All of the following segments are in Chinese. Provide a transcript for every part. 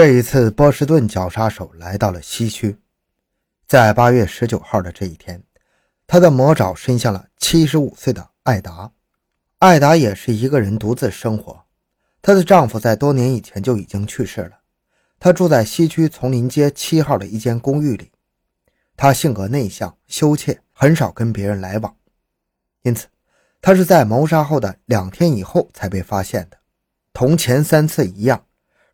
这一次，波士顿绞杀手来到了西区，在八月十九号的这一天，他的魔爪伸向了七十五岁的艾达。艾达也是一个人独自生活，她的丈夫在多年以前就已经去世了。她住在西区丛林街七号的一间公寓里。她性格内向、羞怯，很少跟别人来往，因此，她是在谋杀后的两天以后才被发现的。同前三次一样。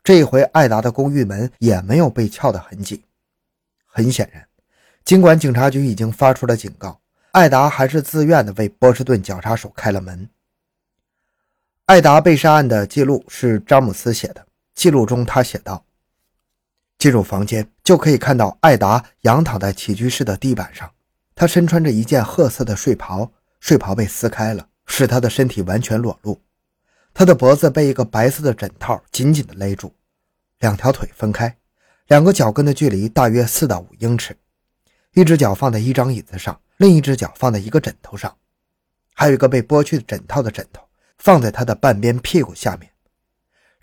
这一回艾达的公寓门也没有被撬的痕迹。很显然，尽管警察局已经发出了警告，艾达还是自愿的为波士顿绞杀手开了门。艾达被杀案的记录是詹姆斯写的，记录中他写道：“进入房间就可以看到艾达仰躺在起居室的地板上，他身穿着一件褐色的睡袍，睡袍被撕开了，使他的身体完全裸露。”他的脖子被一个白色的枕套紧紧地勒住，两条腿分开，两个脚跟的距离大约四到五英尺。一只脚放在一张椅子上，另一只脚放在一个枕头上，还有一个被剥去枕套的枕头放在他的半边屁股下面。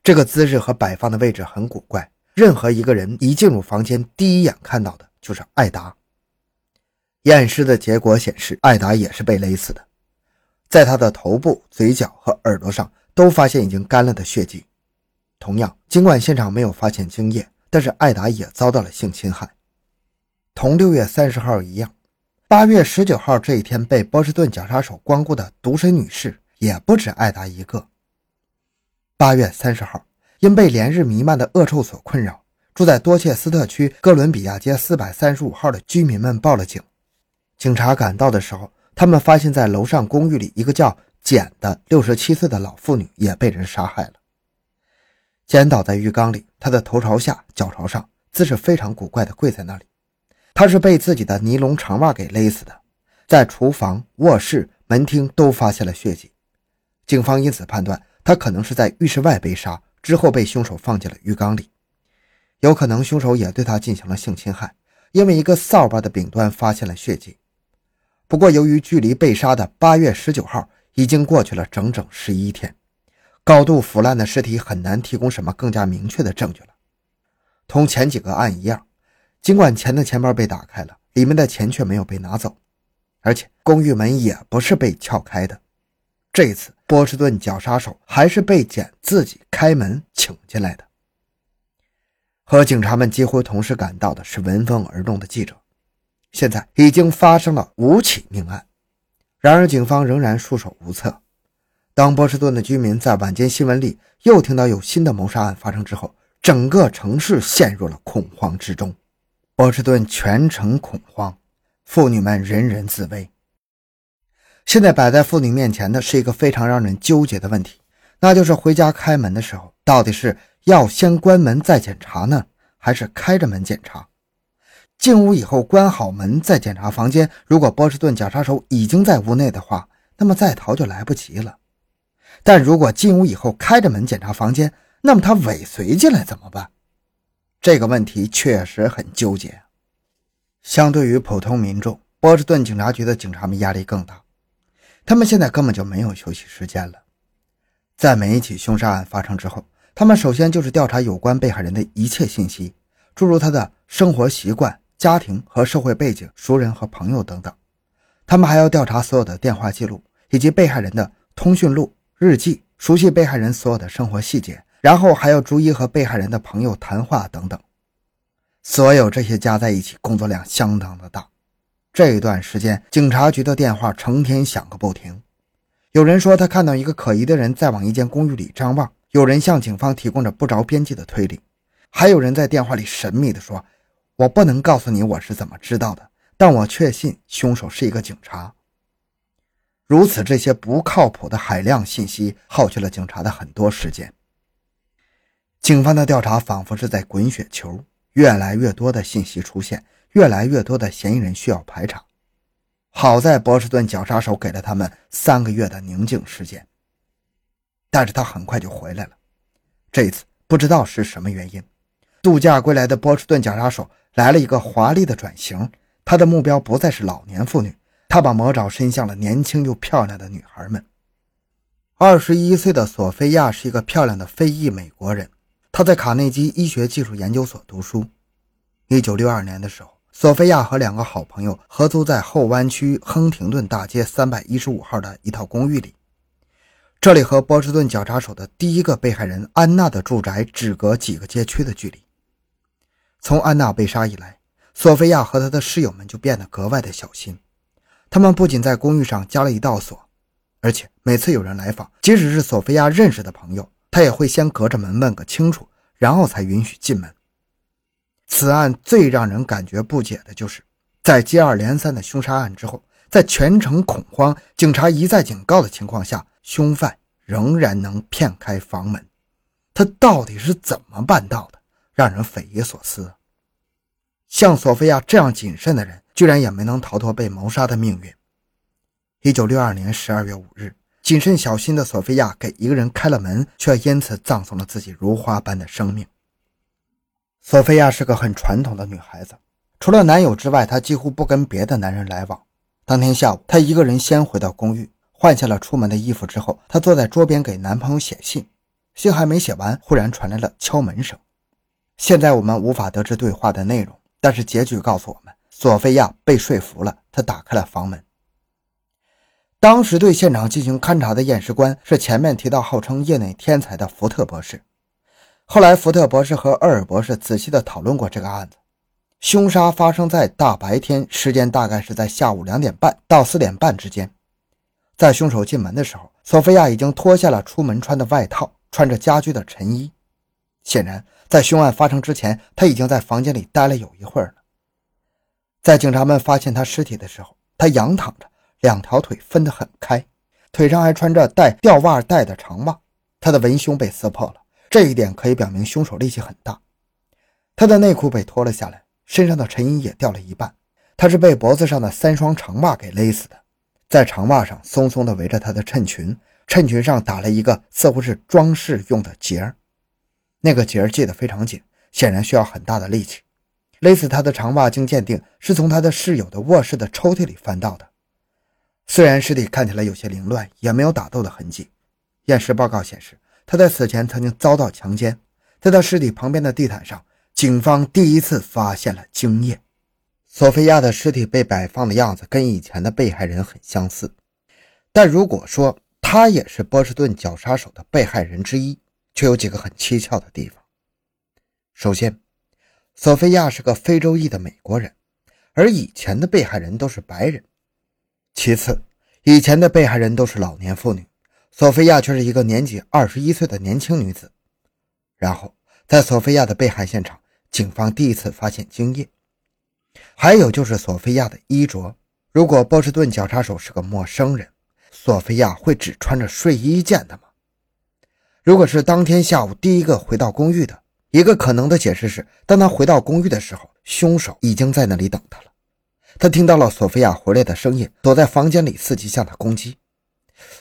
这个姿势和摆放的位置很古怪。任何一个人一进入房间，第一眼看到的就是艾达。验尸的结果显示，艾达也是被勒死的，在他的头部、嘴角和耳朵上。都发现已经干了的血迹。同样，尽管现场没有发现精液，但是艾达也遭到了性侵害。同六月三十号一样，八月十九号这一天被波士顿绞杀手光顾的独身女士也不止艾达一个。八月三十号，因被连日弥漫的恶臭所困扰，住在多切斯特区哥伦比亚街四百三十五号的居民们报了警。警察赶到的时候，他们发现在楼上公寓里一个叫……简的六十七岁的老妇女也被人杀害了。简倒在浴缸里，他的头朝下，脚朝上，姿势非常古怪的跪在那里。他是被自己的尼龙长袜给勒死的。在厨房、卧室、门厅都发现了血迹，警方因此判断他可能是在浴室外被杀，之后被凶手放进了浴缸里。有可能凶手也对他进行了性侵害，因为一个扫把的柄端发现了血迹。不过，由于距离被杀的八月十九号。已经过去了整整十一天，高度腐烂的尸体很难提供什么更加明确的证据了。同前几个案一样，尽管钱的钱包被打开了，里面的钱却没有被拿走，而且公寓门也不是被撬开的。这一次波士顿绞杀手还是被简自己开门请进来的。和警察们几乎同时赶到的是闻风而动的记者。现在已经发生了五起命案。然而，警方仍然束手无策。当波士顿的居民在晚间新闻里又听到有新的谋杀案发生之后，整个城市陷入了恐慌之中。波士顿全城恐慌，妇女们人人自危。现在摆在妇女面前的是一个非常让人纠结的问题，那就是回家开门的时候，到底是要先关门再检查呢，还是开着门检查？进屋以后关好门再检查房间。如果波士顿假杀手已经在屋内的话，那么再逃就来不及了。但如果进屋以后开着门检查房间，那么他尾随进来怎么办？这个问题确实很纠结。相对于普通民众，波士顿警察局的警察们压力更大。他们现在根本就没有休息时间了。在每一起凶杀案发生之后，他们首先就是调查有关被害人的一切信息，诸如他的生活习惯。家庭和社会背景、熟人和朋友等等，他们还要调查所有的电话记录以及被害人的通讯录、日记，熟悉被害人所有的生活细节，然后还要逐一和被害人的朋友谈话等等。所有这些加在一起，工作量相当的大。这一段时间，警察局的电话成天响个不停。有人说他看到一个可疑的人在往一间公寓里张望，有人向警方提供着不着边际的推理，还有人在电话里神秘地说。我不能告诉你我是怎么知道的，但我确信凶手是一个警察。如此，这些不靠谱的海量信息耗去了警察的很多时间。警方的调查仿佛是在滚雪球，越来越多的信息出现，越来越多的嫌疑人需要排查。好在波士顿绞杀手给了他们三个月的宁静时间，但是他很快就回来了。这一次不知道是什么原因，度假归来的波士顿绞杀手。来了一个华丽的转型，他的目标不再是老年妇女，他把魔爪伸向了年轻又漂亮的女孩们。二十一岁的索菲亚是一个漂亮的非裔美国人，她在卡内基医学技术研究所读书。一九六二年的时候，索菲亚和两个好朋友合租在后湾区亨廷顿大街三百一十五号的一套公寓里。这里和波士顿绞杀手的第一个被害人安娜的住宅只隔几个街区的距离。从安娜被杀以来，索菲亚和她的室友们就变得格外的小心。他们不仅在公寓上加了一道锁，而且每次有人来访，即使是索菲亚认识的朋友，她也会先隔着门问个清楚，然后才允许进门。此案最让人感觉不解的就是，在接二连三的凶杀案之后，在全城恐慌、警察一再警告的情况下，凶犯仍然能骗开房门。他到底是怎么办到的？让人匪夷所思。像索菲亚这样谨慎的人，居然也没能逃脱被谋杀的命运。一九六二年十二月五日，谨慎小心的索菲亚给一个人开了门，却因此葬送了自己如花般的生命。索菲亚是个很传统的女孩子，除了男友之外，她几乎不跟别的男人来往。当天下午，她一个人先回到公寓，换下了出门的衣服之后，她坐在桌边给男朋友写信。信还没写完，忽然传来了敲门声。现在我们无法得知对话的内容，但是结局告诉我们，索菲亚被说服了，她打开了房门。当时对现场进行勘查的验尸官是前面提到号称业内天才的福特博士。后来，福特博士和厄尔博士仔细地讨论过这个案子。凶杀发生在大白天，时间大概是在下午两点半到四点半之间。在凶手进门的时候，索菲亚已经脱下了出门穿的外套，穿着家居的晨衣。显然，在凶案发生之前，他已经在房间里待了有一会儿了。在警察们发现他尸体的时候，他仰躺着，两条腿分得很开，腿上还穿着带吊袜带的长袜。他的文胸被撕破了。这一点可以表明凶手力气很大。他的内裤被脱了下来，身上的衬衣也掉了一半。他是被脖子上的三双长袜给勒死的，在长袜上松松地围着他的衬裙，衬裙上打了一个似乎是装饰用的结儿，那个结儿系得非常紧，显然需要很大的力气。勒死他的长袜经鉴定是从他的室友的卧室的抽屉里翻到的。虽然尸体看起来有些凌乱，也没有打斗的痕迹，验尸报告显示。他在死前曾经遭到强奸，在他尸体旁边的地毯上，警方第一次发现了精液。索菲亚的尸体被摆放的样子跟以前的被害人很相似，但如果说他也是波士顿绞杀手的被害人之一，却有几个很蹊跷的地方。首先，索菲亚是个非洲裔的美国人，而以前的被害人都是白人。其次，以前的被害人都是老年妇女。索菲亚却是一个年仅二十一岁的年轻女子。然后，在索菲亚的被害现场，警方第一次发现精液。还有就是索菲亚的衣着。如果波士顿绞杀手是个陌生人，索菲亚会只穿着睡衣见他吗？如果是当天下午第一个回到公寓的，一个可能的解释是，当他回到公寓的时候，凶手已经在那里等他了。他听到了索菲亚回来的声音，躲在房间里伺机向他攻击。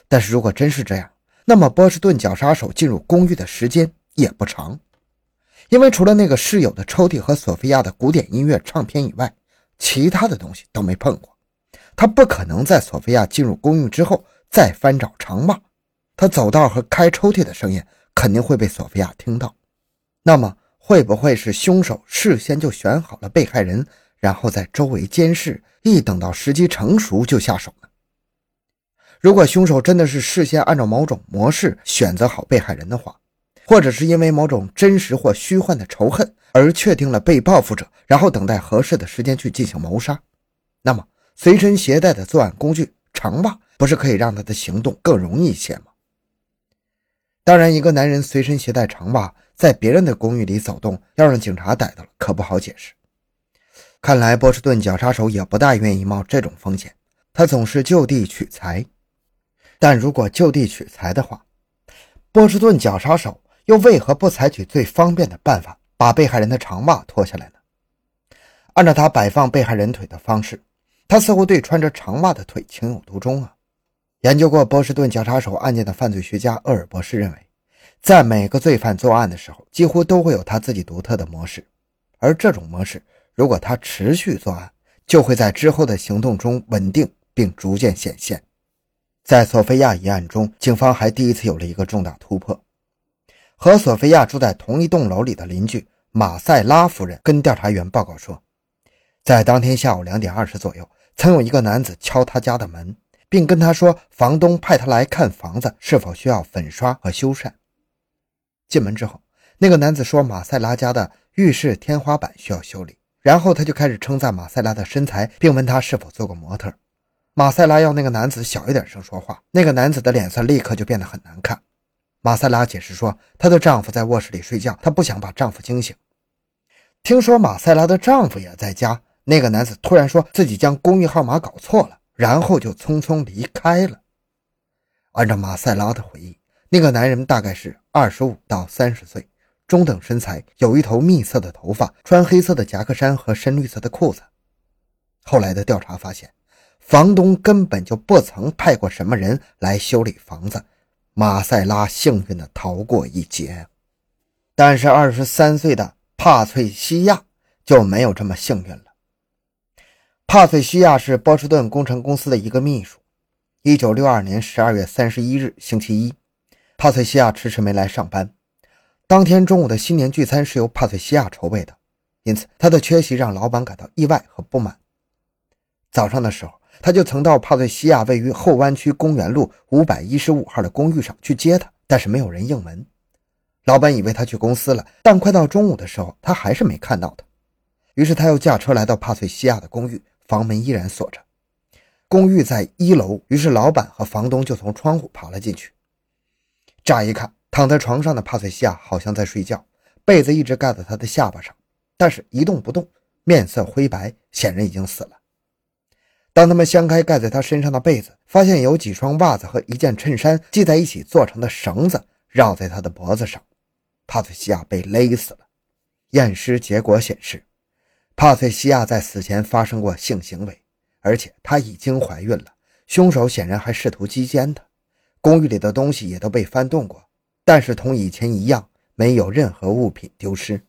但是如果真是这样，那么波士顿绞杀手进入公寓的时间也不长，因为除了那个室友的抽屉和索菲亚的古典音乐唱片以外，其他的东西都没碰过。他不可能在索菲亚进入公寓之后再翻找长袜，他走道和开抽屉的声音肯定会被索菲亚听到。那么会不会是凶手事先就选好了被害人，然后在周围监视，一等到时机成熟就下手呢？如果凶手真的是事先按照某种模式选择好被害人的话，或者是因为某种真实或虚幻的仇恨而确定了被报复者，然后等待合适的时间去进行谋杀，那么随身携带的作案工具长袜不是可以让他的行动更容易一些吗？当然，一个男人随身携带长袜在别人的公寓里走动，要让警察逮到了可不好解释。看来波士顿绞杀手也不大愿意冒这种风险，他总是就地取材。但如果就地取材的话，波士顿绞杀手又为何不采取最方便的办法，把被害人的长袜脱下来呢？按照他摆放被害人腿的方式，他似乎对穿着长袜的腿情有独钟啊。研究过波士顿绞杀手案件的犯罪学家厄尔博士认为，在每个罪犯作案的时候，几乎都会有他自己独特的模式，而这种模式，如果他持续作案，就会在之后的行动中稳定并逐渐显现。在索菲亚一案中，警方还第一次有了一个重大突破。和索菲亚住在同一栋楼里的邻居马塞拉夫人跟调查员报告说，在当天下午两点二十左右，曾有一个男子敲他家的门，并跟他说，房东派他来看房子是否需要粉刷和修缮。进门之后，那个男子说马塞拉家的浴室天花板需要修理，然后他就开始称赞马塞拉的身材，并问他是否做过模特。马塞拉要那个男子小一点声说话，那个男子的脸色立刻就变得很难看。马塞拉解释说，她的丈夫在卧室里睡觉，她不想把丈夫惊醒。听说马塞拉的丈夫也在家，那个男子突然说自己将公寓号码搞错了，然后就匆匆离开了。按照马塞拉的回忆，那个男人大概是二十五到三十岁，中等身材，有一头蜜色的头发，穿黑色的夹克衫和深绿色的裤子。后来的调查发现，房东根本就不曾派过什么人来修理房子。马塞拉幸运地逃过一劫，但是二十三岁的帕翠西亚就没有这么幸运了。帕翠西亚是波士顿工程公司的一个秘书。一九六二年十二月三十一日星期一，帕翠西亚迟迟没来上班。当天中午的新年聚餐是由帕翠西亚筹备的，因此她的缺席让老板感到意外和不满。早上的时候。他就曾到帕翠西亚位于后湾区公园路五百一十五号的公寓上去接她，但是没有人应门。老板以为他去公司了，但快到中午的时候，他还是没看到他。于是他又驾车来到帕翠西亚的公寓，房门依然锁着。公寓在一楼，于是老板和房东就从窗户爬了进去。乍一看，躺在床上的帕翠西亚好像在睡觉，被子一直盖在他的下巴上，但是一动不动，面色灰白，显然已经死了。当他们掀开盖在他身上的被子，发现有几双袜子和一件衬衫系在一起做成的绳子绕在他的脖子上。帕翠西亚被勒死了。验尸结果显示，帕翠西亚在死前发生过性行为，而且她已经怀孕了。凶手显然还试图击奸她。公寓里的东西也都被翻动过，但是同以前一样，没有任何物品丢失。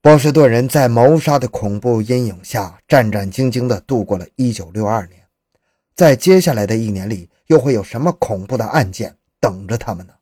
波士顿人在谋杀的恐怖阴影下战战兢兢地度过了一九六二年，在接下来的一年里，又会有什么恐怖的案件等着他们呢？